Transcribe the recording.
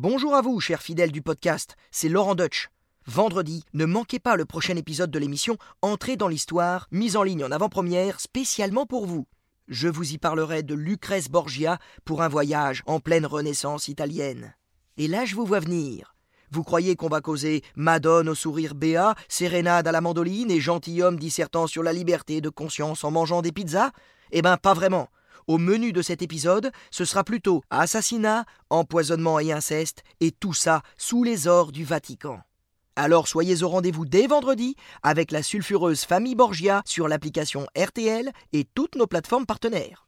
Bonjour à vous, chers fidèles du podcast, c'est Laurent Deutsch. Vendredi, ne manquez pas le prochain épisode de l'émission Entrée dans l'histoire, mise en ligne en avant-première spécialement pour vous. Je vous y parlerai de Lucrèce Borgia pour un voyage en pleine Renaissance italienne. Et là, je vous vois venir. Vous croyez qu'on va causer Madone au sourire béat, sérénade à la mandoline et gentilhomme dissertant sur la liberté de conscience en mangeant des pizzas? Eh ben, pas vraiment. Au menu de cet épisode, ce sera plutôt assassinat, empoisonnement et inceste, et tout ça sous les ors du Vatican. Alors soyez au rendez-vous dès vendredi avec la sulfureuse famille Borgia sur l'application RTL et toutes nos plateformes partenaires.